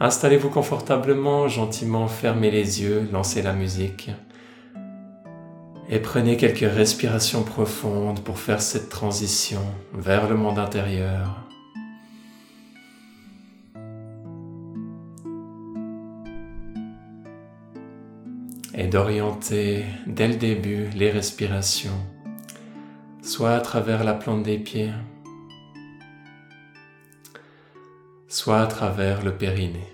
Installez-vous confortablement, gentiment fermez les yeux, lancez la musique et prenez quelques respirations profondes pour faire cette transition vers le monde intérieur. Et d'orienter dès le début les respirations, soit à travers la plante des pieds, soit à travers le périnée.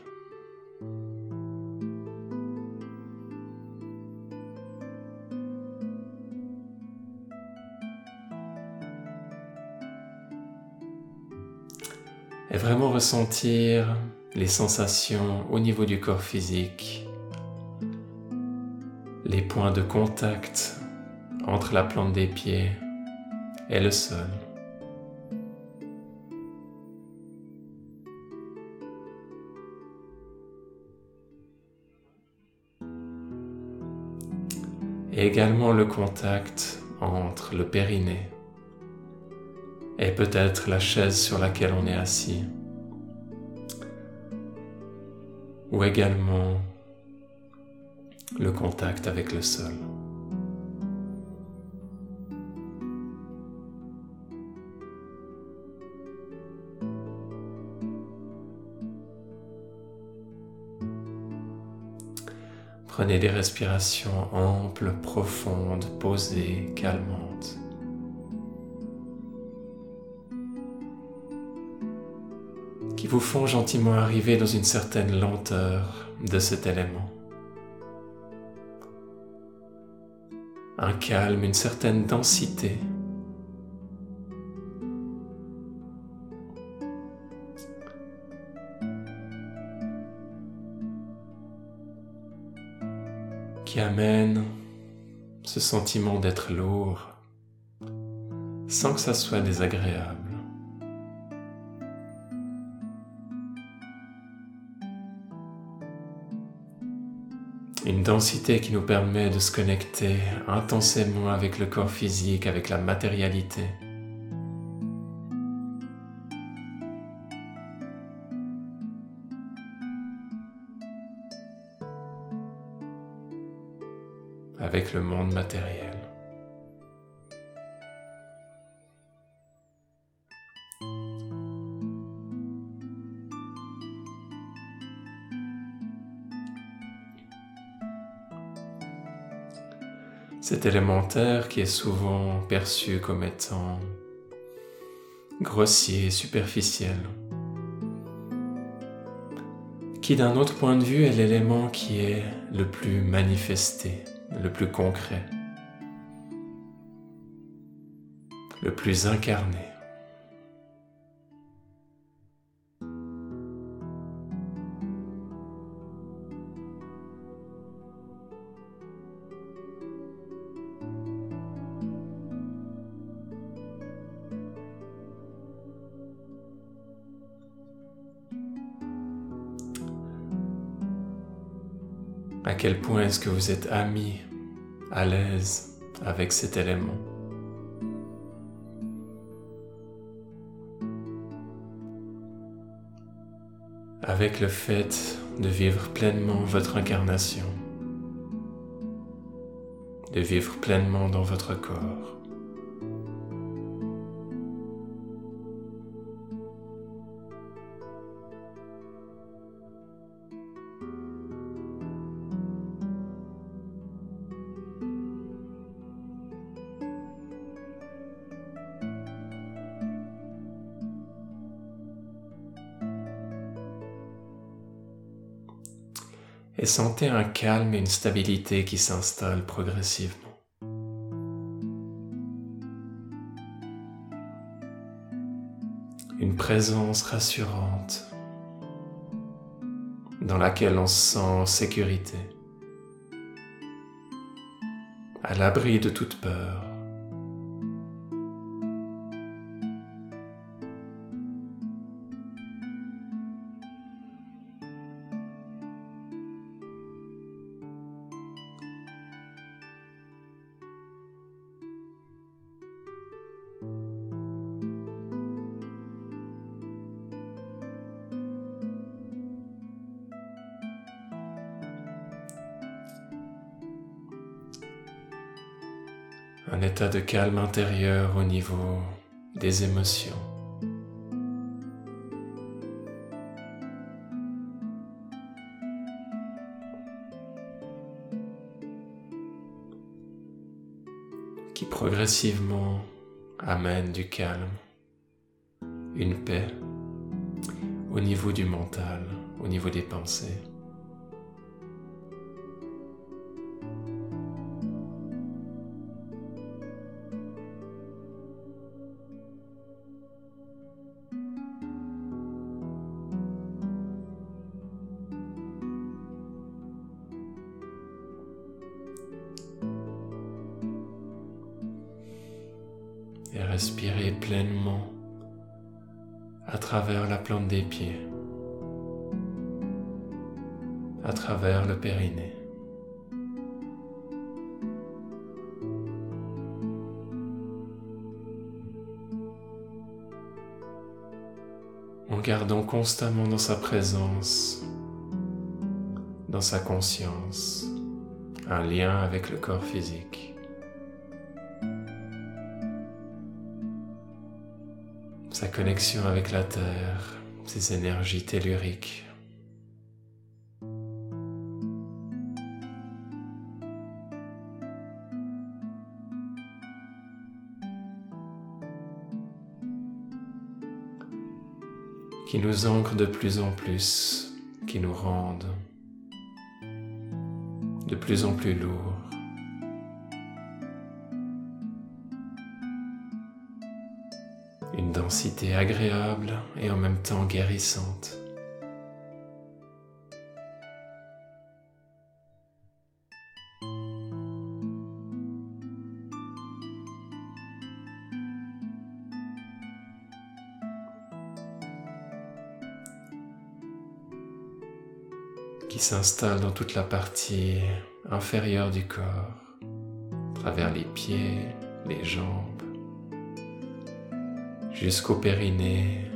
Et vraiment ressentir les sensations au niveau du corps physique, les points de contact entre la plante des pieds et le sol. Et également le contact entre le périnée et peut-être la chaise sur laquelle on est assis, ou également le contact avec le sol. Prenez des respirations amples, profondes, posées, calmantes. qui vous font gentiment arriver dans une certaine lenteur de cet élément. Un calme, une certaine densité. Qui amène ce sentiment d'être lourd sans que ça soit désagréable. Une densité qui nous permet de se connecter intensément avec le corps physique, avec la matérialité. Cet élémentaire qui est souvent perçu comme étant grossier et superficiel, qui d'un autre point de vue est l'élément qui est le plus manifesté, le plus concret, le plus incarné. À quel point est-ce que vous êtes ami, à l'aise avec cet élément? Avec le fait de vivre pleinement votre incarnation, de vivre pleinement dans votre corps. Et sentez un calme et une stabilité qui s'installent progressivement. Une présence rassurante dans laquelle on se sent en sécurité, à l'abri de toute peur. Un état de calme intérieur au niveau des émotions. qui progressivement amène du calme, une paix au niveau du mental, au niveau des pensées. En gardant constamment dans sa présence, dans sa conscience, un lien avec le corps physique. sa connexion avec la Terre, ses énergies telluriques. Qui nous ancrent de plus en plus, qui nous rendent de plus en plus lourds. une densité agréable et en même temps guérissante. S'installe dans toute la partie inférieure du corps, à travers les pieds, les jambes, jusqu'au périnée,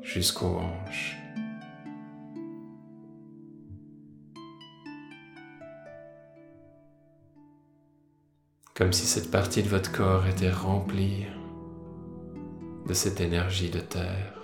jusqu'aux hanches. Comme si cette partie de votre corps était remplie de cette énergie de terre.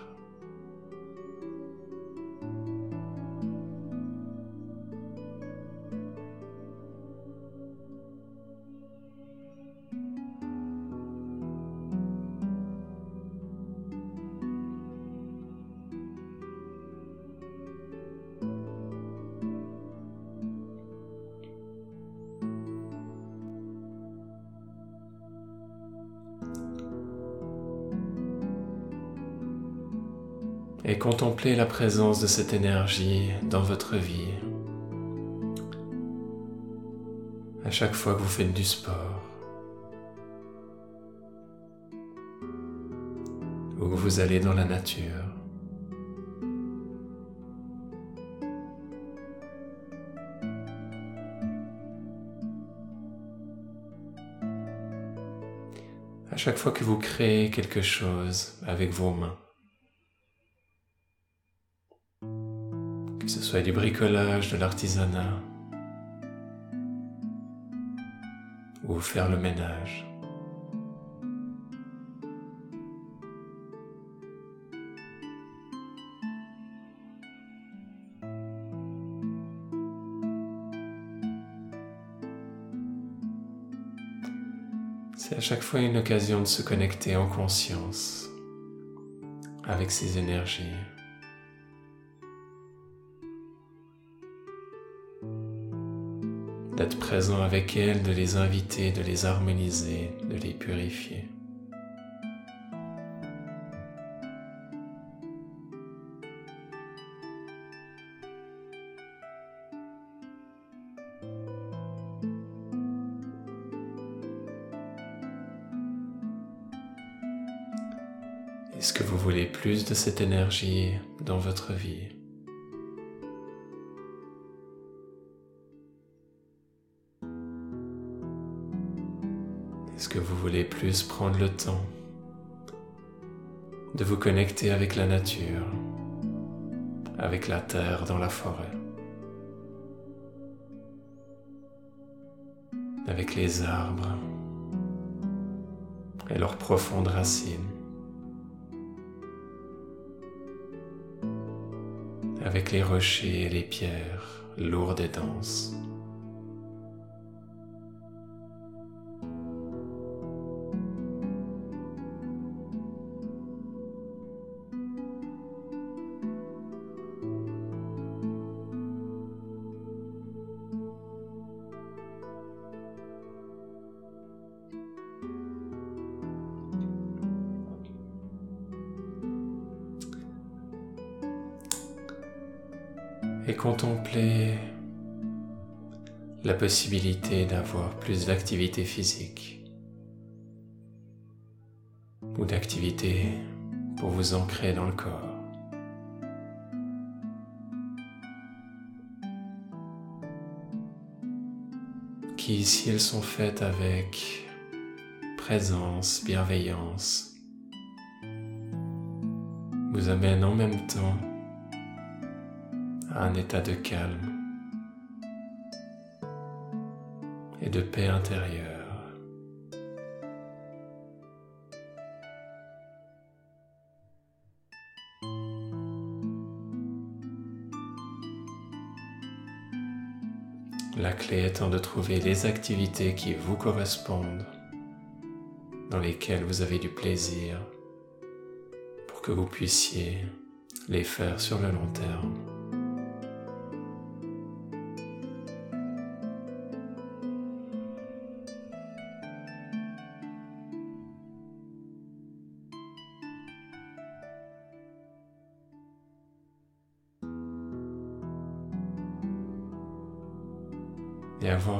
La présence de cette énergie dans votre vie. À chaque fois que vous faites du sport, ou que vous allez dans la nature. À chaque fois que vous créez quelque chose avec vos mains. Soit du bricolage, de l'artisanat ou faire le ménage. C'est à chaque fois une occasion de se connecter en conscience avec ces énergies. D'être présent avec elles, de les inviter, de les harmoniser, de les purifier. Est-ce que vous voulez plus de cette énergie dans votre vie? Voulez plus prendre le temps de vous connecter avec la nature, avec la terre dans la forêt, avec les arbres, et leurs profondes racines. Avec les rochers et les pierres lourdes et denses. Et contempler la possibilité d'avoir plus d'activité physique ou d'activité pour vous ancrer dans le corps. Qui si elles sont faites avec présence, bienveillance, vous amènent en même temps un état de calme et de paix intérieure. La clé étant de trouver les activités qui vous correspondent, dans lesquelles vous avez du plaisir, pour que vous puissiez les faire sur le long terme.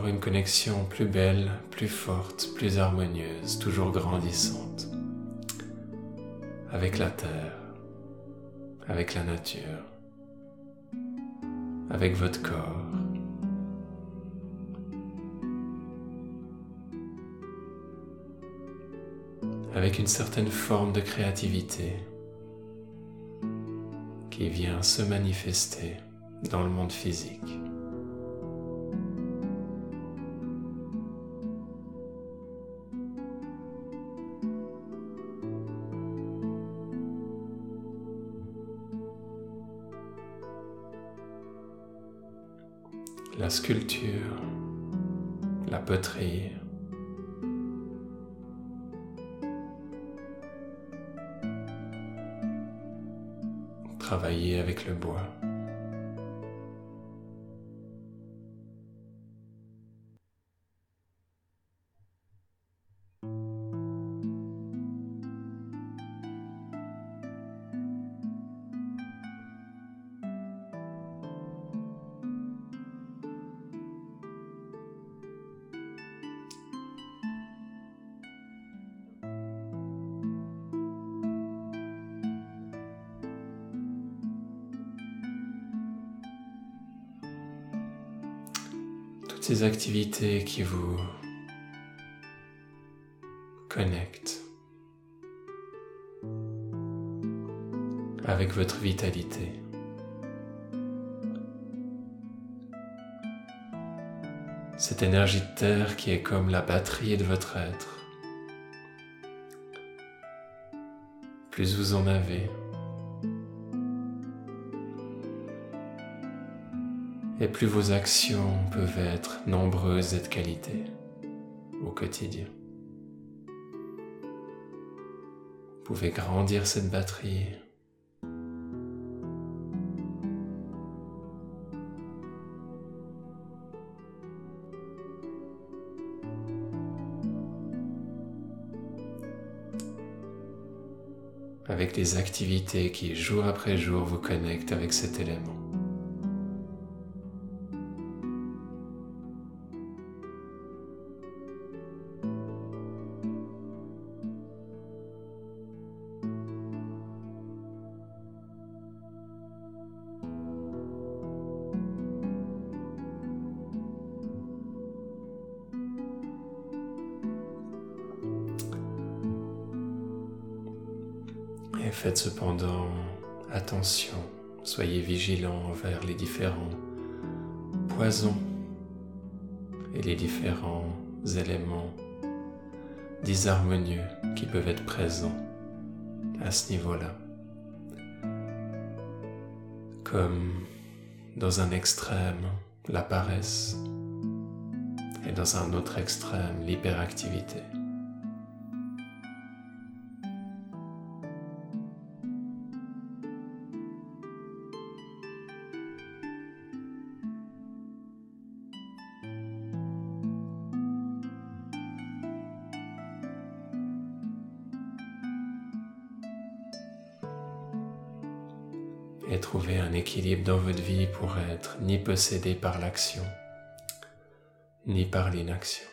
Une connexion plus belle, plus forte, plus harmonieuse, toujours grandissante avec la terre, avec la nature, avec votre corps. avec une certaine forme de créativité qui vient se manifester dans le monde physique. La sculpture, la poterie. Travailler avec le bois. Activités qui vous connectent avec votre vitalité. Cette énergie de terre qui est comme la batterie de votre être. Plus vous en avez, et plus vos actions peuvent être nombreuses et de qualité au quotidien. Vous pouvez grandir cette batterie. avec des activités qui jour après jour vous connectent avec cet élément. Faites cependant attention, soyez vigilants envers les différents poisons et les différents éléments disharmonieux qui peuvent être présents à ce niveau-là. Comme dans un extrême, la paresse et dans un autre extrême, l'hyperactivité. Dans votre vie pour être ni possédé par l'action, ni par l'inaction.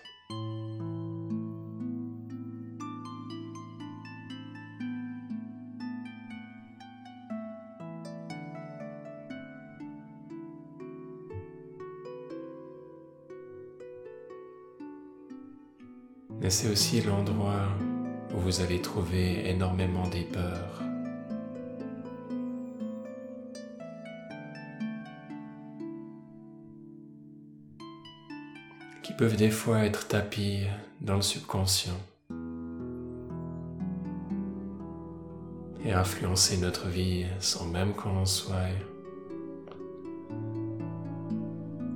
Mais c'est aussi l'endroit où vous allez trouver énormément des peurs, peuvent des fois être tapis dans le subconscient et influencer notre vie sans même qu'on en soit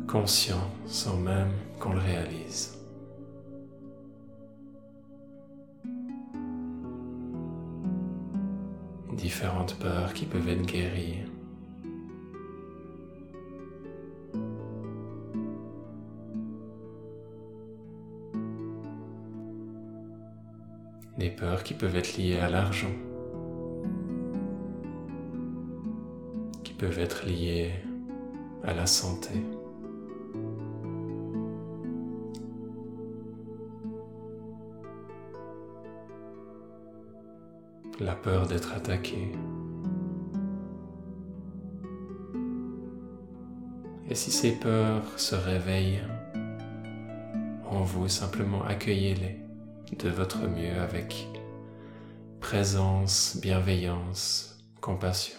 conscient, sans même qu'on le réalise. Différentes peurs qui peuvent être guéries peurs qui peuvent être liées à l'argent, qui peuvent être liées à la santé. La peur d'être attaqué. Et si ces peurs se réveillent en vous, simplement accueillez-les de votre mieux avec présence, bienveillance, compassion.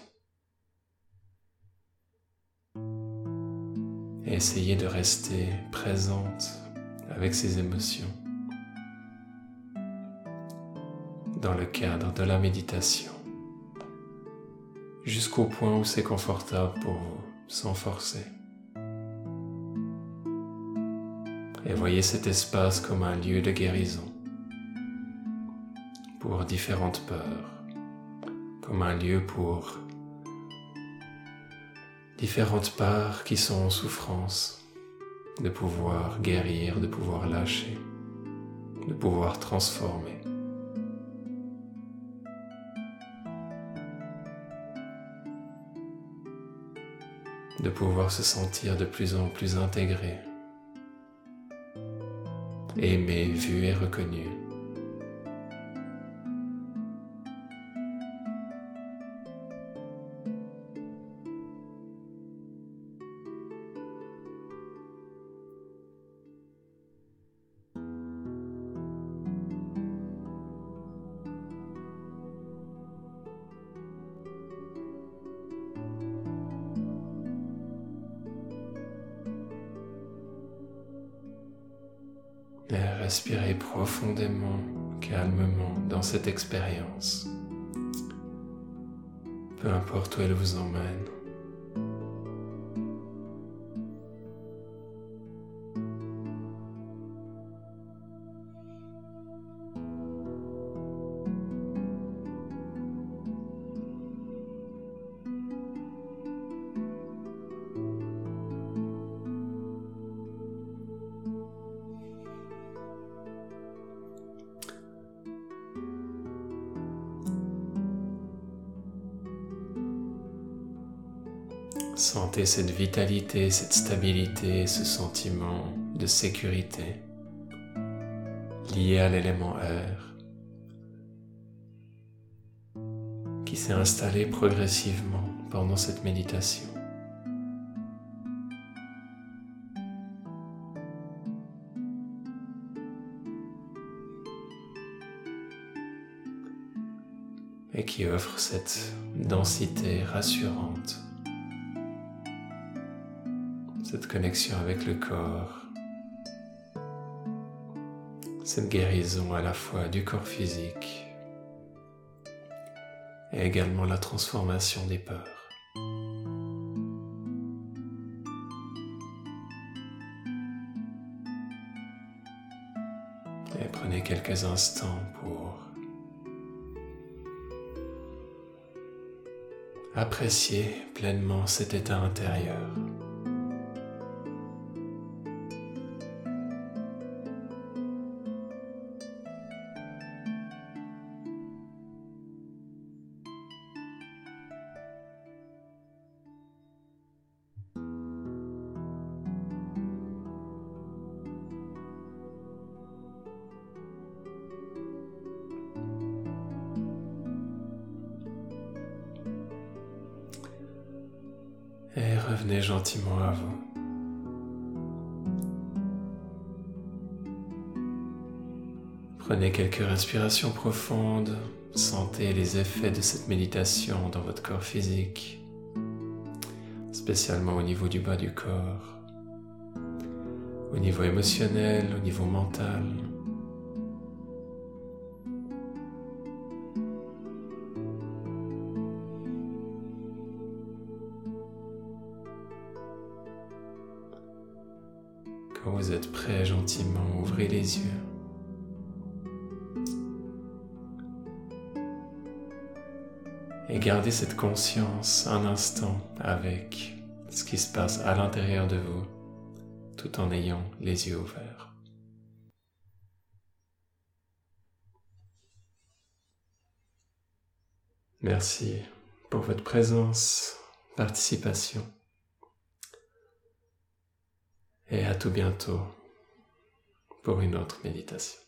Et essayez de rester présente avec ces émotions dans le cadre de la méditation jusqu'au point où c'est confortable pour vous, sans forcer. Et voyez cet espace comme un lieu de guérison pour différentes peurs, comme un lieu pour différentes parts qui sont en souffrance, de pouvoir guérir, de pouvoir lâcher, de pouvoir transformer. de pouvoir se sentir de plus en plus intégré, aimé, vu et reconnu. Respirez profondément, calmement dans cette expérience. Peu importe où elle vous emmène. Sentez cette vitalité, cette stabilité, ce sentiment de sécurité lié à l'élément air qui s'est installé progressivement pendant cette méditation. et qui offre cette densité rassurante connexion avec le corps, cette guérison à la fois du corps physique et également la transformation des peurs. Et prenez quelques instants pour apprécier pleinement cet état intérieur. Revenez gentiment à vous. Prenez quelques respirations profondes, sentez les effets de cette méditation dans votre corps physique, spécialement au niveau du bas du corps, au niveau émotionnel, au niveau mental. Quand vous êtes prêt, gentiment, ouvrez les yeux. Et gardez cette conscience un instant avec ce qui se passe à l'intérieur de vous, tout en ayant les yeux ouverts. Merci pour votre présence, participation et à tout bientôt pour une autre méditation.